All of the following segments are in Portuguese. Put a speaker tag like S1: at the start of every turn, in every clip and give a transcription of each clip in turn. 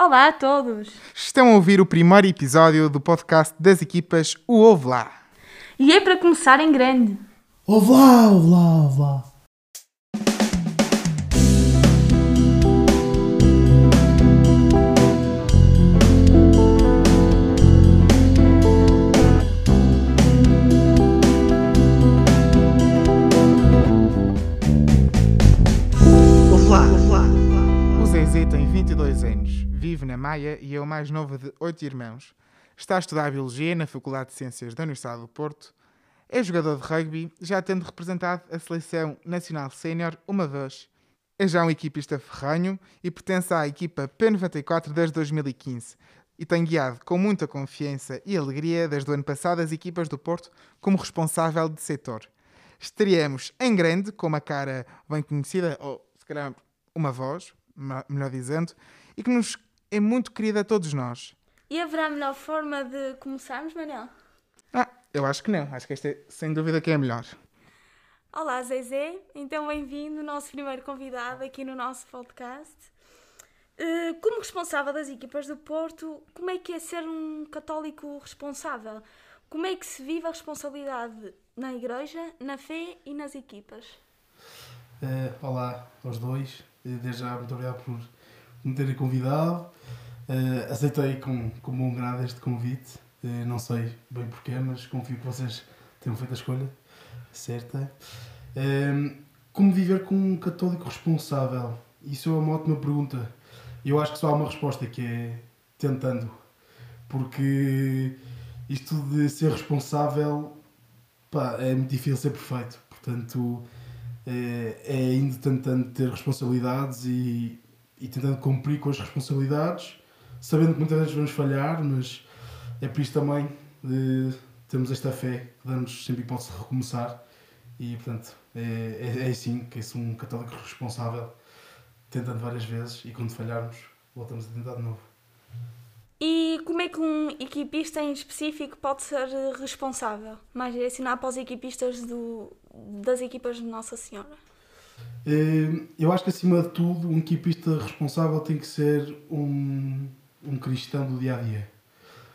S1: Olá a todos!
S2: Estão a ouvir o primeiro episódio do podcast das equipas O Ovo Lá.
S1: E é para começar em grande.
S3: Ouve lá, ouve lá, ouve lá.
S2: Maia e é o mais novo de 8 irmãos. Está a estudar Biologia na Faculdade de Ciências da Universidade do Porto. É jogador de rugby, já tendo representado a Seleção Nacional Sénior uma vez. É já um equipista ferranho e pertence à equipa P94 desde 2015 e tem guiado com muita confiança e alegria desde o ano passado as equipas do Porto como responsável de setor. Estaríamos em grande, com uma cara bem conhecida, ou se calhar uma voz, melhor dizendo, e que nos é muito querida a todos nós.
S1: E haverá melhor forma de começarmos, Manel?
S2: Ah, eu acho que não. Acho que esta é sem dúvida que é a melhor.
S1: Olá, Zezé. Então, bem-vindo, nosso primeiro convidado aqui no nosso podcast. Eh, Como responsável das equipas do Porto, como é que é ser um católico responsável? Como é que se vive a responsabilidade na igreja, na fé e nas equipas?
S3: Eh, olá aos dois. Eh, Desde já, muito obrigado por me terem convidado. Eh, aceitei com, com bom grado este convite. Eh, não sei bem porquê, mas confio que vocês tenham feito a escolha certa. Eh, como viver com um católico responsável? Isso é uma ótima pergunta. Eu acho que só há uma resposta que é tentando. Porque isto de ser responsável pá, é muito difícil ser perfeito. Portanto, é, é indo tentando ter responsabilidades e, e tentando cumprir com as responsabilidades, sabendo que muitas vezes vamos falhar, mas é por isso também eh, temos esta fé que damos sempre hipótese de recomeçar e portanto é, é, é assim que sou um católico responsável, tentando várias vezes e quando falharmos voltamos a tentar de novo.
S1: E como é que um equipista em específico pode ser responsável? Mais direcionado para os equipistas do, das equipas de Nossa Senhora.
S3: Eh, Eu acho que acima de tudo um equipista responsável tem que ser um, um cristão do dia a dia.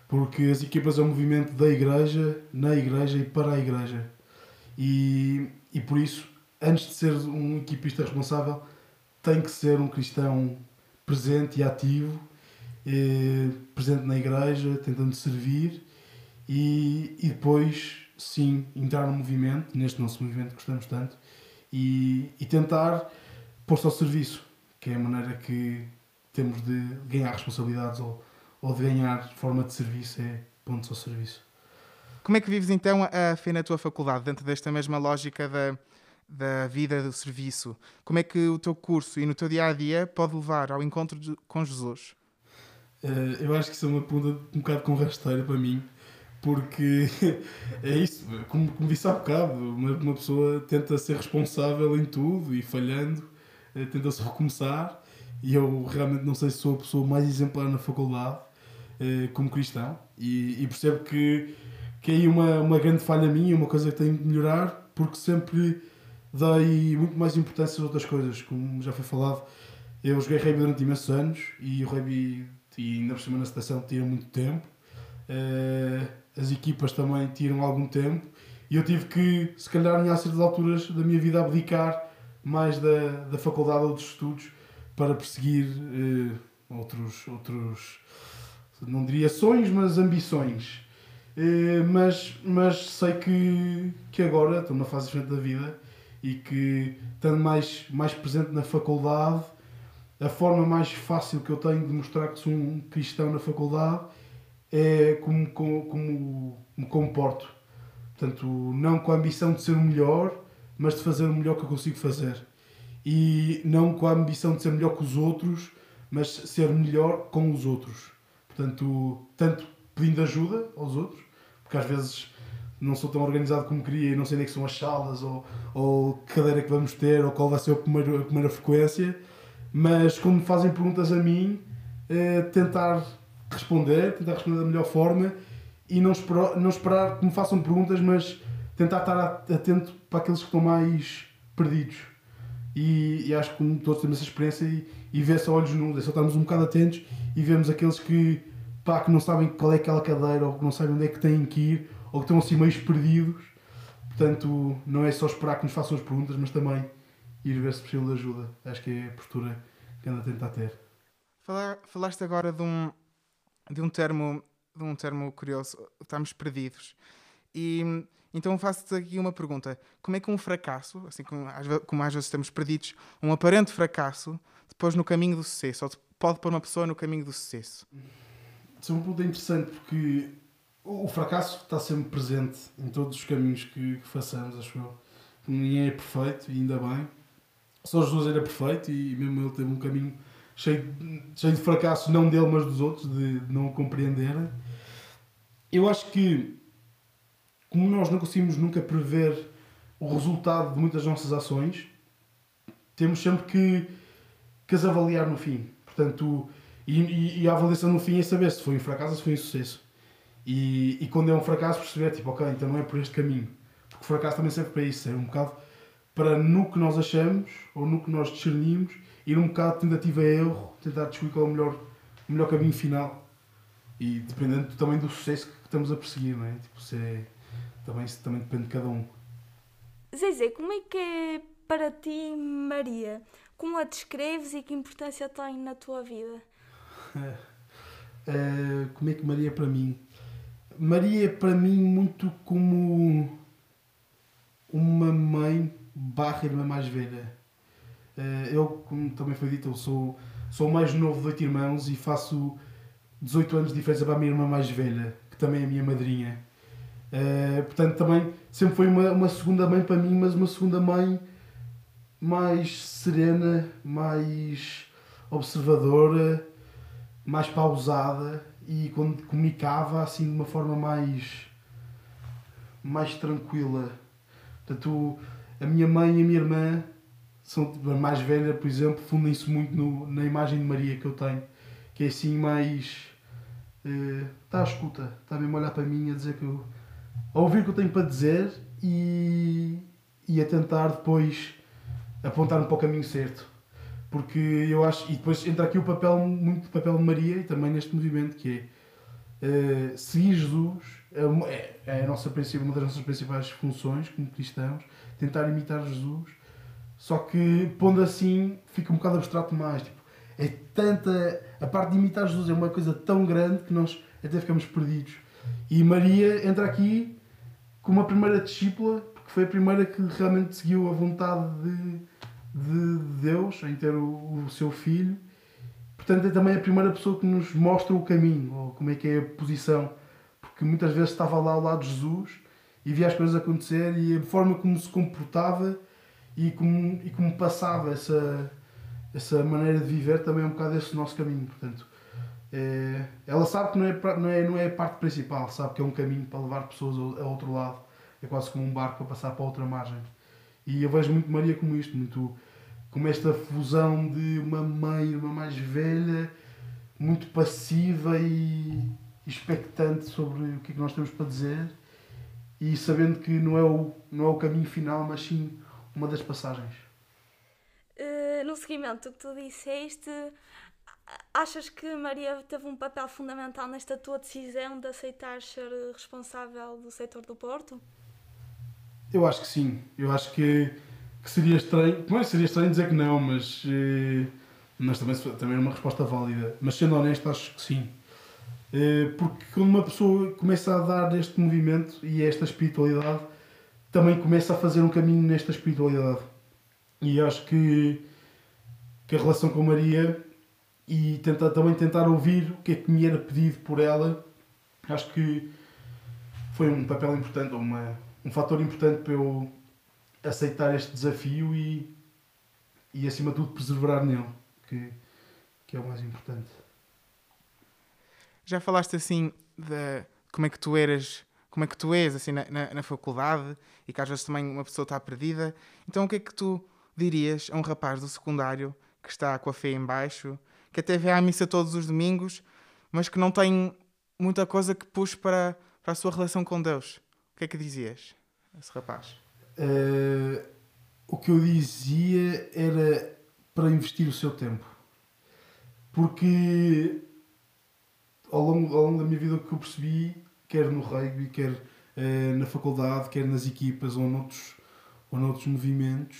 S3: Porque as equipas é um movimento da igreja, na igreja e para a igreja. E, e por isso, antes de ser um equipista responsável, tem que ser um cristão presente e ativo, eh, presente na igreja, tentando servir e, e depois, sim, entrar no movimento, neste nosso movimento que gostamos tanto, e, e tentar pôr-se ao serviço, que é a maneira que temos de ganhar responsabilidades ou, ou de ganhar forma de serviço, é ponto ao serviço.
S2: Como é que vives então a fé na tua faculdade, dentro desta mesma lógica da, da vida do serviço? Como é que o teu curso e no teu dia a dia pode levar ao encontro de- com Jesus?
S3: Eh, eu acho que isso é uma pergunta um bocado com rasteira para mim, porque é isso, como, como disse há bocado, uma, uma pessoa tenta ser responsável em tudo e falhando, eh, tenta-se recomeçar, e eu realmente não sei se sou a pessoa mais exemplar na faculdade eh, como cristão, e, e percebo que, que é aí uma, uma grande falha minha, uma coisa que tenho de melhorar, porque sempre dei muito mais importância a outras coisas, como já foi falado. Eu joguei rugby durante imensos anos e o rugby, e ainda por cima na seleção, tira muito tempo. Eh, as equipas também tiram algum tempo e eu tive que, se calhar, em certas alturas da minha vida, abdicar mais da, da faculdade ou dos estudos para perseguir eh, outros, outros, não diria sonhos, mas ambições. Eh, mas, mas sei que, que agora estou numa fase diferente da vida e que, estando mais, mais presente na faculdade, a forma mais fácil que eu tenho de mostrar que sou um cristão na faculdade é como, como, como me comporto. Portanto, não com a ambição de ser o melhor, mas de fazer o melhor que eu consigo fazer. E não com a ambição de ser melhor que os outros, mas ser melhor com os outros. Portanto, tanto pedindo ajuda aos outros, porque às vezes não sou tão organizado como queria e não sei nem que são as salas ou, ou que cadeira que vamos ter ou qual vai ser a primeira, a primeira frequência, mas quando me fazem perguntas a mim, eh, tentar responder, tentar responder da melhor forma e não esperar, não esperar que me façam perguntas, mas tentar estar atento para aqueles que estão mais perdidos. E, e acho que todos temos essa experiência e, e vê-se a olhos nus, é só estarmos um bocado atentos e vemos aqueles que, pá, que não sabem qual é aquela cadeira ou que não sabem onde é que têm que ir ou que estão assim meio perdidos. Portanto, não é só esperar que nos façam as perguntas, mas também ir ver se precisam de ajuda. Acho que é a postura que anda a tentar ter.
S2: Falaste agora de um, de um termo de um termo curioso, estamos perdidos. E então faço-te aqui uma pergunta: como é que um fracasso, assim como às, vezes estamos perdidos, um aparente fracasso, depois no caminho do sucesso, ou pode pôr uma pessoa no caminho do sucesso?
S3: Isso é um ponto interessante porque o fracasso está sempre presente em todos os caminhos que, que façamos, acho eu. Ninguém é perfeito e ainda bem. Só Jesus era perfeito e mesmo ele teve um caminho cheio, cheio de fracassos, não dele, mas dos outros, de, de não o compreenderem. Eu acho que, como nós não conseguimos nunca prever o resultado de muitas nossas ações, temos sempre que, que as avaliar no fim. Portanto, e, e, a avaliação no fim é saber se foi um fracasso ou se foi um sucesso. E, e quando é um fracasso, perceber, tipo, ok, então não é por este caminho. Porque o fracasso também serve para isso, é um bocado para no que nós achamos ou no que nós discernimos ir um bocado de tentativa a erro, tentar descobrir qual é o melhor, o melhor caminho final. E dependendo também do sucesso que estamos a perseguir, não é? Tipo, se é, também, também depende de cada um.
S1: Zezé, como é que é para ti Maria? Como a descreves e que importância tem na tua vida?
S3: Uh, como é que Maria é para mim? Maria é para mim muito como uma mãe barra irmã mais velha. Uh, eu, como também foi dito, eu sou, sou o mais novo de oito irmãos e faço 18 anos de diferença para a minha irmã mais velha, que também é a minha madrinha. Uh, portanto, também sempre foi uma, uma segunda mãe para mim, mas uma segunda mãe mais serena, mais observadora, mais pausada e quando comunicava assim de uma forma mais mais tranquila. Portanto, a minha mãe e a minha irmã são a mais velha, por exemplo, fundem-se muito no, na imagem de Maria que eu tenho, que é assim mais está eh, à escuta, está mesmo a olhar para mim a dizer que eu, a ouvir o que eu tenho para dizer e, e a tentar depois apontar-me para o caminho certo. Porque eu acho, e depois entra aqui o papel, muito papel de Maria e também neste movimento, que é uh, seguir Jesus, é, é a nossa, uma das nossas principais funções como cristãos, tentar imitar Jesus, só que pondo assim fica um bocado abstrato mais. Tipo, é tanta. A parte de imitar Jesus é uma coisa tão grande que nós até ficamos perdidos. E Maria entra aqui como a primeira discípula, porque foi a primeira que realmente seguiu a vontade de, de Deus em ter o, o seu filho. Portanto, é também a primeira pessoa que nos mostra o caminho, ou como é que é a posição. Porque muitas vezes estava lá ao lado de Jesus e via as coisas acontecer e a forma como se comportava e como, e como passava essa, essa maneira de viver também é um bocado esse nosso caminho. Portanto, é, ela sabe que não é, não, é, não é a parte principal, sabe que é um caminho para levar pessoas a outro lado. É quase como um barco para passar para outra margem. E eu vejo muito Maria como isto, muito como esta fusão de uma mãe, uma mais velha, muito passiva e expectante sobre o que é que nós temos para dizer e sabendo que não é o, não é o caminho final, mas sim uma das passagens
S1: no seguimento do que tu disseste, achas que Maria teve um papel fundamental nesta tua decisão de aceitar ser responsável do setor do Porto?
S3: Eu acho que sim. Eu acho que, que seria estranho. É seria estranho dizer que não, mas, eh, mas também, também é uma resposta válida. Mas sendo honesto, acho que sim. Eh, porque quando uma pessoa começa a dar este movimento e esta espiritualidade, também começa a fazer um caminho nesta espiritualidade. E acho que que a relação com Maria e tentar, também tentar ouvir o que é que me era pedido por ela, acho que foi um papel importante, uma, um fator importante para eu aceitar este desafio e, e acima de tudo, perseverar nele, que, que é o mais importante.
S2: Já falaste assim de como é que tu eras, como é que tu és assim na, na, na faculdade e que às vezes também uma pessoa está perdida. Então o que é que tu dirias a um rapaz do secundário que está com a fé em baixo, que até vê à missa todos os domingos, mas que não tem muita coisa que puxe para, para a sua relação com Deus. O que é que dizias a esse rapaz?
S3: Uh, o que eu dizia era para investir o seu tempo. Porque ao longo, ao longo da minha vida o que eu percebi, quer no rugby, quer eh, na faculdade, quer nas equipas ou noutros, ou noutros movimentos,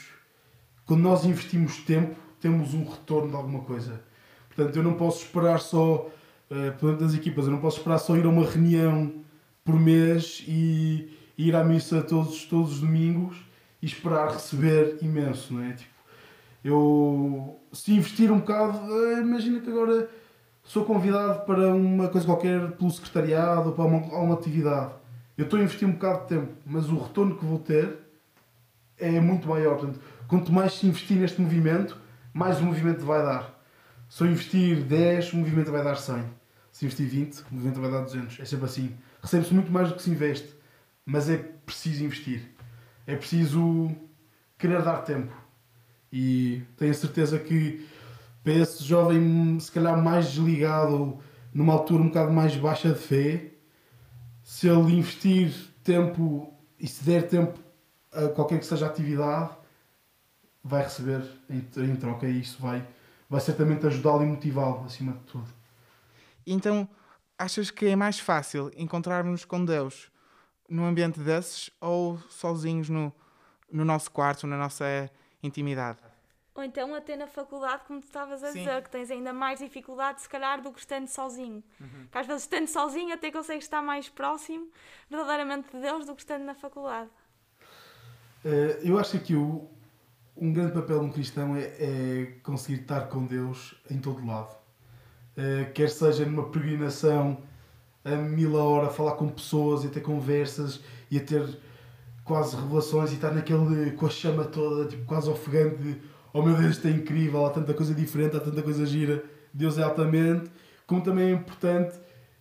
S3: quando nós investimos tempo, temos um retorno de alguma coisa. Portanto, eu não posso esperar só, eh, por exemplo, das equipas, eu não posso esperar só ir a uma reunião por mês e, e ir à missa todos, todos os domingos e esperar receber imenso, não é? Tipo, eu, se investir um bocado, eh, imagina que agora sou convidado para uma coisa qualquer pelo secretariado ou para uma, uma atividade. Eu estou a investir um bocado de tempo, mas o retorno que vou ter é muito maior. Portanto, quanto mais se investir neste movimento, mais o movimento vai dar. Se eu investir 10, o movimento vai dar 100. Se investir 20, o movimento vai dar 200. É sempre assim. Recebe-se muito mais do que se investe, mas é preciso investir. É preciso querer dar tempo. E tenho certeza que para esse jovem, se calhar mais desligado, numa altura um bocado mais baixa de fé, se ele investir tempo e se der tempo a qualquer que seja a atividade, vai receber em troca e isso vai, vai certamente ajudá-lo e motivá-lo acima de tudo.
S2: Então, achas que é mais fácil encontrarmos com Deus num ambiente desses ou sozinhos no, no nosso quarto, na nossa intimidade?
S1: Ou então até na faculdade, como tu estavas a
S2: Sim.
S1: dizer, que tens ainda mais dificuldade, se calhar, do que estando sozinho.
S2: Uhum.
S1: Que às vezes estando sozinho até consegues estar mais próximo verdadeiramente de Deus do que estando na faculdade.
S3: Eh, eu acho que aqui o, um grande papel de um cristão é, é conseguir estar com Deus em todo lado. Eh, quer seja numa peregrinação a mil a hora, falar com pessoas e ter conversas e a ter quase revelações e estar naquele com a chama toda, tipo, quase ofegante de oh meu Deus, isto é incrível, há tanta coisa diferente, há tanta coisa gira, Deus é altamente, como também é importante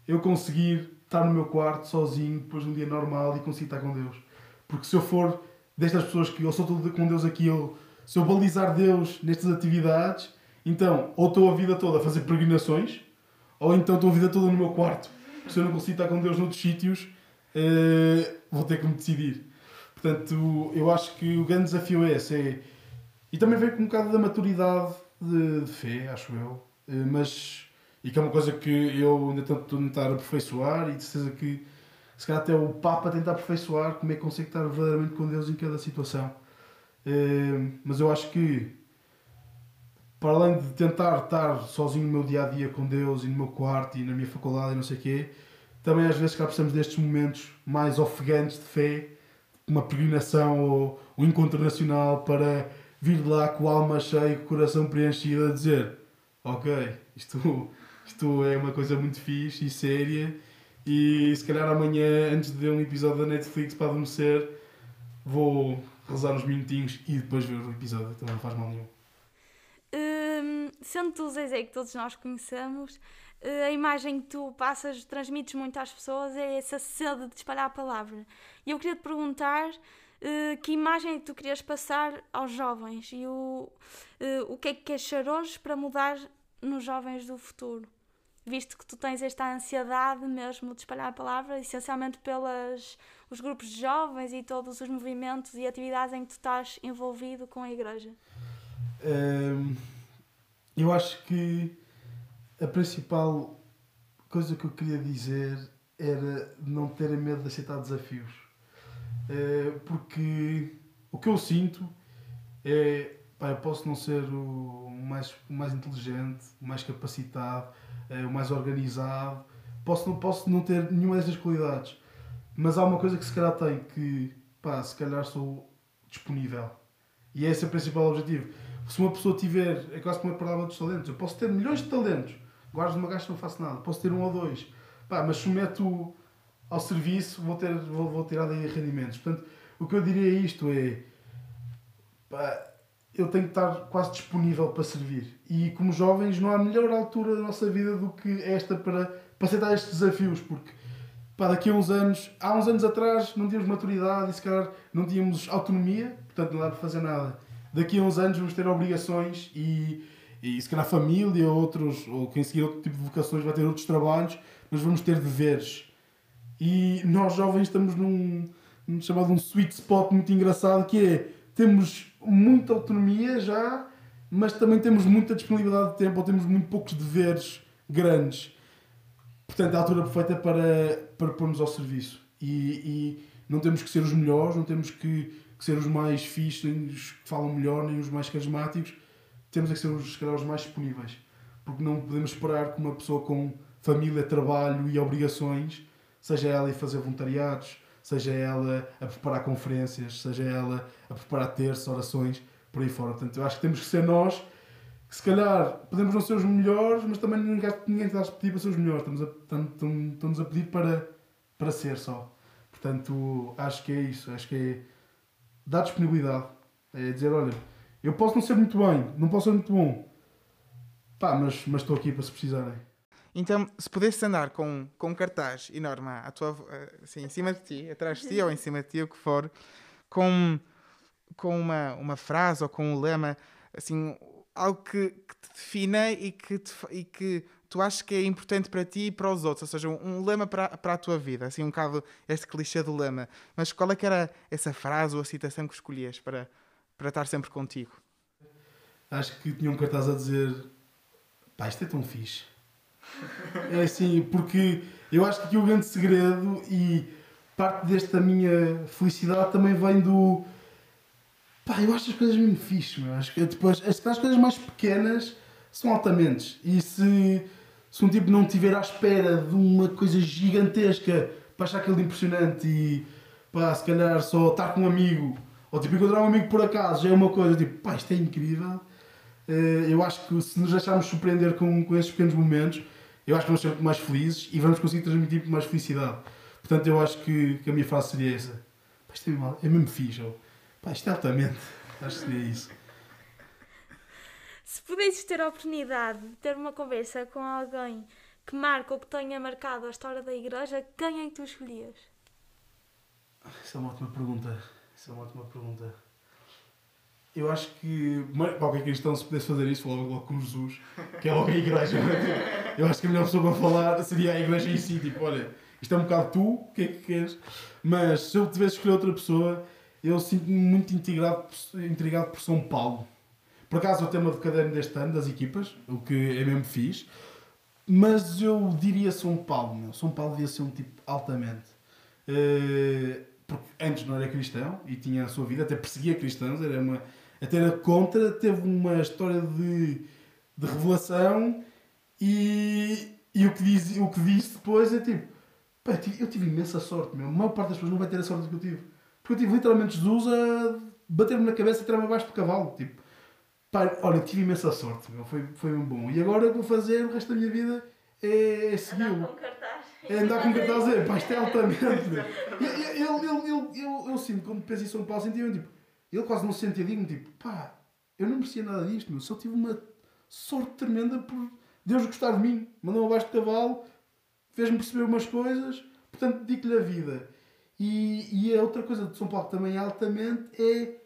S3: eu conseguir estar no meu quarto sozinho depois de um dia normal e conseguir estar com Deus. Porque se eu for destas pessoas que eu sou todo com Deus aqui, eu, se eu balizar Deus nestas atividades, então ou estou a vida toda a fazer peregrinações, ou então estou a vida toda no meu quarto. Se eu não consigo estar com Deus noutros sítios, eh, vou ter que me decidir. Portanto, eu acho que o grande desafio é esse. É, e também vem com um bocado da maturidade de, de fé, acho eu. Eh, Mas, e que é uma coisa que eu ainda tento tentar aperfeiçoar e de certeza que se calhar até o Papa tenta aperfeiçoar como é que consegue estar verdadeiramente com Deus em cada situação. Eh, Mas eu acho que para além de tentar estar sozinho no meu dia a dia com Deus e no meu quarto e na minha faculdade e não sei o quê, também às vezes cá precisamos destes momentos mais ofegantes de fé, uma peregrinação ou um encontro nacional para vir de lá com a alma cheia, com o coração preenchido, a dizer: Ok, isto, isto é uma coisa muito fixe e séria, e se calhar amanhã, antes de ver um episódio da Netflix para adormecer, vou rezar uns minutinhos e depois ver o episódio, também não faz mal nenhum.
S1: Hum, sendo tu o Zezé que todos nós conhecemos, eh, a imagem que tu passas, transmites muito às pessoas é essa sede de espalhar a palavra. E eu queria te perguntar eh, que imagem é tu querias passar aos jovens e o, eh, o que é que queres ser hoje para mudar nos jovens do futuro. Visto que tu tens esta ansiedade mesmo de espalhar a palavra, essencialmente pelos os grupos de jovens e todos os movimentos e atividades em que tu estás envolvido com a igreja.
S3: Hum, eu acho que a principal coisa que eu queria dizer era não terem medo de aceitar desafios. Eh, porque o que eu sinto é pá, eu posso não ser o mais, o mais inteligente, o mais capacitado, eh, o mais organizado, posso não, posso não ter nenhuma destas qualidades, mas há uma coisa que se calhar tenho que pá, se calhar sou disponível. E esse é o principal objetivo. Se uma pessoa tiver, é quase como a palavra dos talentos, eu posso ter milhões de talentos, guardo uma gasto não faço nada, posso ter um ou dois, pá, mas submeto ao serviço, vou, ter, vou, vou tirar daí rendimentos. Portanto, o que eu diria a isto é, pá, eu tenho que estar quase disponível para servir. E como jovens, não há melhor altura da nossa vida do que esta para, para aceitar estes desafios, porque pá, daqui a uns anos, há uns anos atrás não tínhamos maturidade e se calhar não tínhamos autonomia, portanto não dá para fazer nada. Daqui a uns anos vamos ter obrigações e, e se calhar família ou outros, ou quem seguir outro tipo de vocações vai ter outros trabalhos, mas vamos ter deveres. E nós jovens estamos num, num chamado um sweet spot muito engraçado que é temos muita autonomia já, mas também temos muita disponibilidade de tempo ou temos muito poucos deveres grandes. Portanto, é a altura perfeita para, para pormos ao serviço. E, e não temos que ser os melhores, não temos que, que ser os mais fixos, nem os que falam melhor, nem os mais carismáticos. Temos é que ser os, calhar, os mais disponíveis. Porque não podemos esperar que uma pessoa com família, trabalho e obrigações, seja ela a fazer voluntariados, seja ela a preparar conferências, seja ela a preparar terços, orações, por aí fora. Portanto, eu acho que temos que ser nós, que se calhar podemos não ser os melhores, mas também ninguém está a pedir para ser os melhores, estamos a, estamos, estamos a pedir para, para ser só. Portanto, acho que é isso, acho que é dar disponibilidade, é dizer, olha, eu posso não ser muito bem, não posso ser muito bom, pá, mas, mas estou aqui para se precisarem.
S2: Então, se pudesses andar com, com um cartaz enorme à tua, assim, em cima de ti, atrás de ti ou em cima de ti, o que for, com, com uma, uma frase ou com um lema, assim, algo que, que te defina e que, te, e que tu achas que é importante para ti e para os outros, ou seja, um, um lema para, para a tua vida, assim, um bocado este clichê do lema. Mas qual é que era essa frase ou a citação que escolhias para, para estar sempre contigo?
S3: Acho que tinha um cartaz a dizer pá, isto é tão fixe é assim, porque eu acho que aqui o grande segredo e parte desta minha felicidade também vem do. Pá, eu acho as coisas mesmo fixe, meu. Acho que depois, as, as coisas mais pequenas são altamente. E se, se um tipo não estiver à espera de uma coisa gigantesca para achar aquilo impressionante e pá, se calhar só estar com um amigo ou tipo encontrar um amigo por acaso já é uma coisa tipo, pá, isto é incrível. Eh, eu acho que se nos deixarmos surpreender com, com esses pequenos momentos, eu acho que vamos ser mais felizes e vamos conseguir transmitir mais felicidade. Portanto, eu acho que, que a minha frase seria essa. Pá, isto é, mal, é mesmo fixe. Ou, pá, isto é altamente. Acho que seria isso.
S1: Se pudesses ter a oportunidade de ter uma conversa com alguém que marca ou que tenha marcado a história da igreja, quem é que tu escolhias?
S3: Isso é uma ótima pergunta. Isso é uma ótima pergunta. Eu acho que qualquer cristão, se pudesse fazer isso, logo, logo com Jesus, que é logo a igreja. Eu acho que a melhor pessoa para falar seria a igreja em si. Tipo, olha, isto é um bocado tu, o que é que queres? Mas se eu tivesse escolher outra pessoa, eu sinto-me muito intrigado, intrigado por São Paulo. Por acaso é o tema do caderno deste ano, das equipas, o que é mesmo fixe. Mas eu diria São Paulo, meu. São Paulo devia ser um tipo altamente. Uh, porque antes não era cristão e tinha a sua vida, até perseguia cristãos, era uma até era contra, teve uma história de, de revelação e, e o, que diz, o que disse depois é tipo: pá, eu tive imensa sorte, meu. a maior parte das pessoas não vai ter a sorte que eu tive. Porque eu tive literalmente Jesus a bater-me na cabeça e tirar-me abaixo do cavalo. Tipo, pá, olha, tive imensa sorte, meu. Foi, foi um bom. E agora o que vou fazer o resto da minha vida é, é segui-lo. É andar com cartaz e pá, isto é altamente. eu, eu, eu, eu, eu, eu, sinto, quando penso em São Paulo, senti tipo ele quase não se sentia digno, tipo, pá, eu não merecia nada disto, meu. Só tive uma sorte tremenda por Deus gostar de mim. Mandou-me abaixo de cavalo, fez-me perceber umas coisas, portanto, dedico-lhe a vida. E, e a outra coisa de São Paulo também altamente é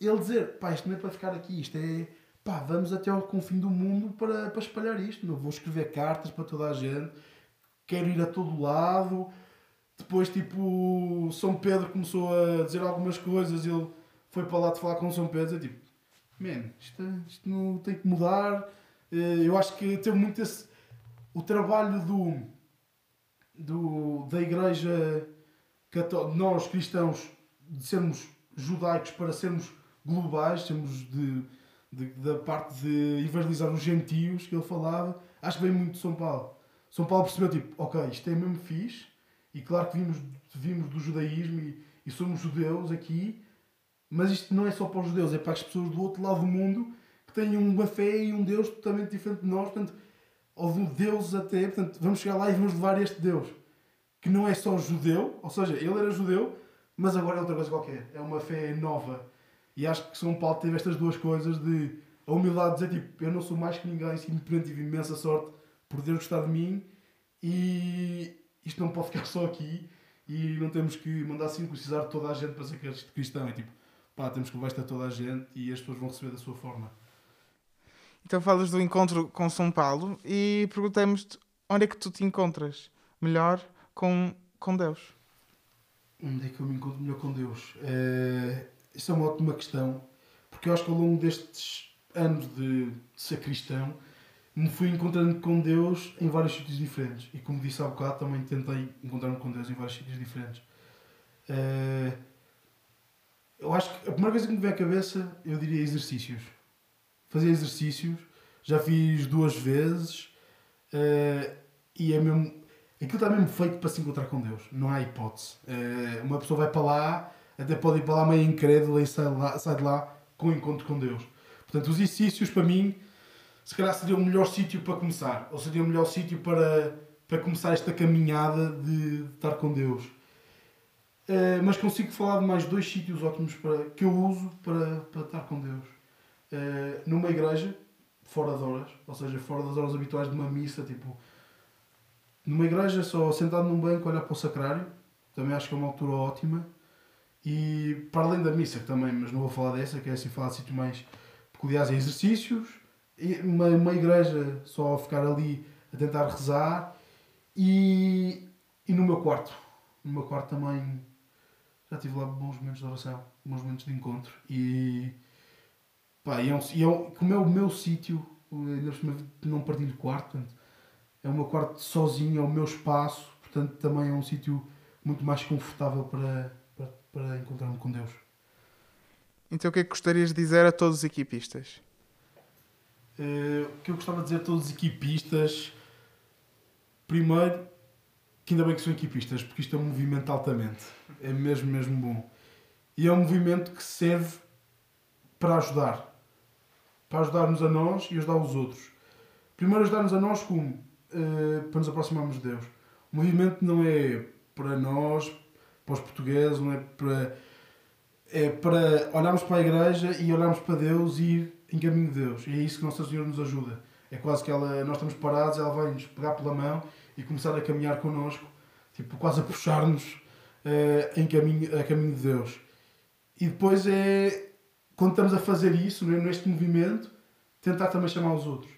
S3: ele dizer, pá, isto não é para ficar aqui, isto é, pá, vamos até ao confim do mundo para, para espalhar isto, meu. Vou escrever cartas para toda a gente, quero ir a todo lado. Depois, tipo, São Pedro começou a dizer algumas coisas, ele foi para lá de falar com o São Pedro tipo, man, isto, isto não tem que mudar. Eh, eu acho que teve muito esse. O trabalho do, do, da Igreja Católica, nós cristãos, de sermos judaicos para sermos globais, sermos de, de, da parte de evangelizar os gentios que ele falava, acho que vem muito de São Paulo. São Paulo percebeu tipo, ok, isto é mesmo fixe, e claro que vimos, vimos do judaísmo e, e somos judeus aqui, mas isto não é só para os judeus, é para as pessoas do outro lado do mundo que têm uma fé e um Deus totalmente diferente de nós, portanto, ou de Deus até, portanto, vamos chegar lá e vamos levar este Deus, que não é só judeu, ou seja, ele era judeu, mas agora é outra coisa qualquer, é uma fé nova. E acho que São Paulo teve estas duas coisas de a humildade de dizer, tipo, eu não sou mais que ninguém, simplesmente tive imensa sorte por Deus gostar de mim e isto não pode ficar só aqui e não temos que mandar circuncisar toda a gente para ser cristão. É tipo, pá, temos que levar isto a toda a gente e as pessoas vão receber da sua forma.
S2: Então falas do encontro com São Paulo e perguntamos-te onde é que tu te encontras melhor com, com Deus?
S3: Onde é que eu me encontro melhor com Deus? É, isso é uma ótima questão porque eu acho que ao longo destes anos de, de ser cristão me fui encontrando com Deus em vários sítios diferentes. E como disse há bocado, também tentei encontrar-me com Deus em vários sítios diferentes. Uh, eu acho que a primeira coisa que me vem à cabeça, eu diria exercícios. Fazer exercícios. Já fiz duas vezes. Uh, e é mesmo. Aquilo está mesmo feito para se encontrar com Deus. Não há hipótese. Uh, uma pessoa vai para lá, até pode ir para lá meio incrédula e sai, lá, sai de lá com o encontro com Deus. Portanto, os exercícios para mim se calhar seria o melhor sítio para começar, ou seria o melhor sítio para, para começar esta caminhada de, de estar com Deus. Uh, mas consigo falar de mais dois sítios ótimos para, que eu uso para, para estar com Deus. Uh, numa igreja, fora das horas, ou seja, fora das horas habituais de uma missa, tipo, numa igreja só sentado num banco, olhar para o sacrário, também acho que é uma altura ótima. E para além da missa também, mas não vou falar dessa, que é assim falar de sítios mais peculiares em exercícios, uma, uma igreja só ficar ali a tentar rezar e, e no meu quarto. No meu quarto também já tive lá bons momentos de oração, bons momentos de encontro e, pá, e, é um, e é como é o meu sítio, não partilho quarto, portanto, é o meu quarto sozinho, é o meu espaço, portanto também é um sítio muito mais confortável para, para, para encontrar-me com Deus.
S2: Então o que é que gostarias de dizer a todos os equipistas?
S3: Uh, o que eu gostava de dizer a todos os equipistas, primeiro, que ainda bem que são equipistas, porque isto é um movimento altamente. É mesmo, mesmo bom. E é um movimento que serve para ajudar. Para ajudar-nos a nós e ajudar os outros. Primeiro ajudar-nos a nós como? Uh, para nos aproximarmos de Deus. O movimento não é para nós, para os portugueses, não é para... É para olharmos para a igreja e olharmos para Deus e ir em caminho de Deus. E é isso que Nossa Senhora nos ajuda. É quase que ela, nós estamos parados, ela vai nos pegar pela mão e começar a caminhar connosco, tipo, quase a puxar-nos uh, em caminho, a caminho de Deus. E depois é, quando estamos a fazer isso, né, neste movimento, tentar também chamar os outros.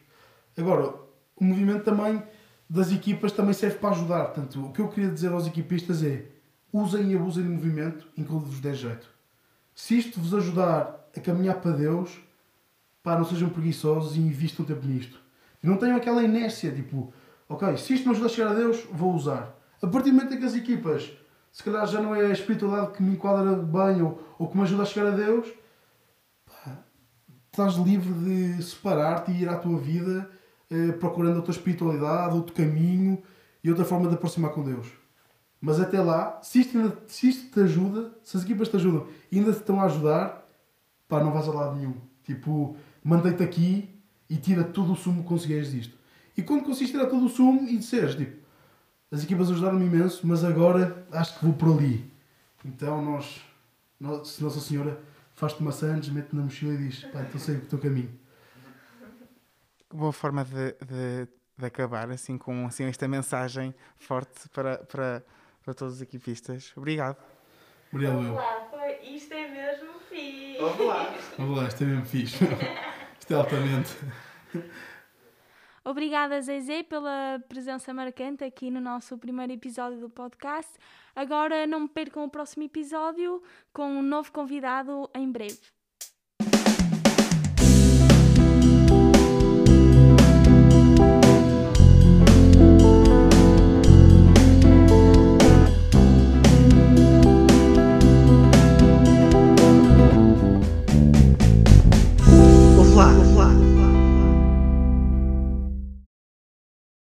S3: Agora, o movimento também das equipas também serve para ajudar. Portanto, o que eu queria dizer aos equipistas é usem e abusem do movimento enquanto vos der jeito. Se isto vos ajudar a caminhar para Deus, pá, não sejam preguiçosos e invistam tempo nisto. E não tenham aquela inércia, tipo, ok, se isto me ajuda a chegar a Deus, vou usar. A partir do momento em que as equipas, se calhar já não é a espiritualidade que me enquadra bem ou, ou que me ajuda a chegar a Deus, pá, estás livre de separar-te e ir à tua vida eh, procurando outra espiritualidade, outro caminho e outra forma de aproximar com Deus. Mas até lá, se isto, se isto te ajuda, se as equipas te ajudam e ainda te estão a ajudar, pá, não vais a lado nenhum. Tipo, mantém-te aqui e tira todo o sumo que conseguires disto. E quando consegues tirar todo o sumo e disseres, tipo, as equipas ajudaram-me imenso, mas agora acho que vou por ali. Então nós, nós se Nossa Senhora faz-te maçãs, mete-te na mochila e diz, pá, então sei o teu caminho.
S2: Que boa forma de, de, de, acabar, assim, com assim, esta mensagem forte para, para, para todos os equipistas. Obrigado.
S3: Obrigado, eu.
S1: Lá, foi, isto é mesmo fixe.
S2: Vamos lá.
S3: Vamos lá, isto é mesmo fixe. isto é altamente.
S1: Obrigada, Zezé, pela presença marcante aqui no nosso primeiro episódio do podcast. Agora não me percam o próximo episódio com um novo convidado em breve.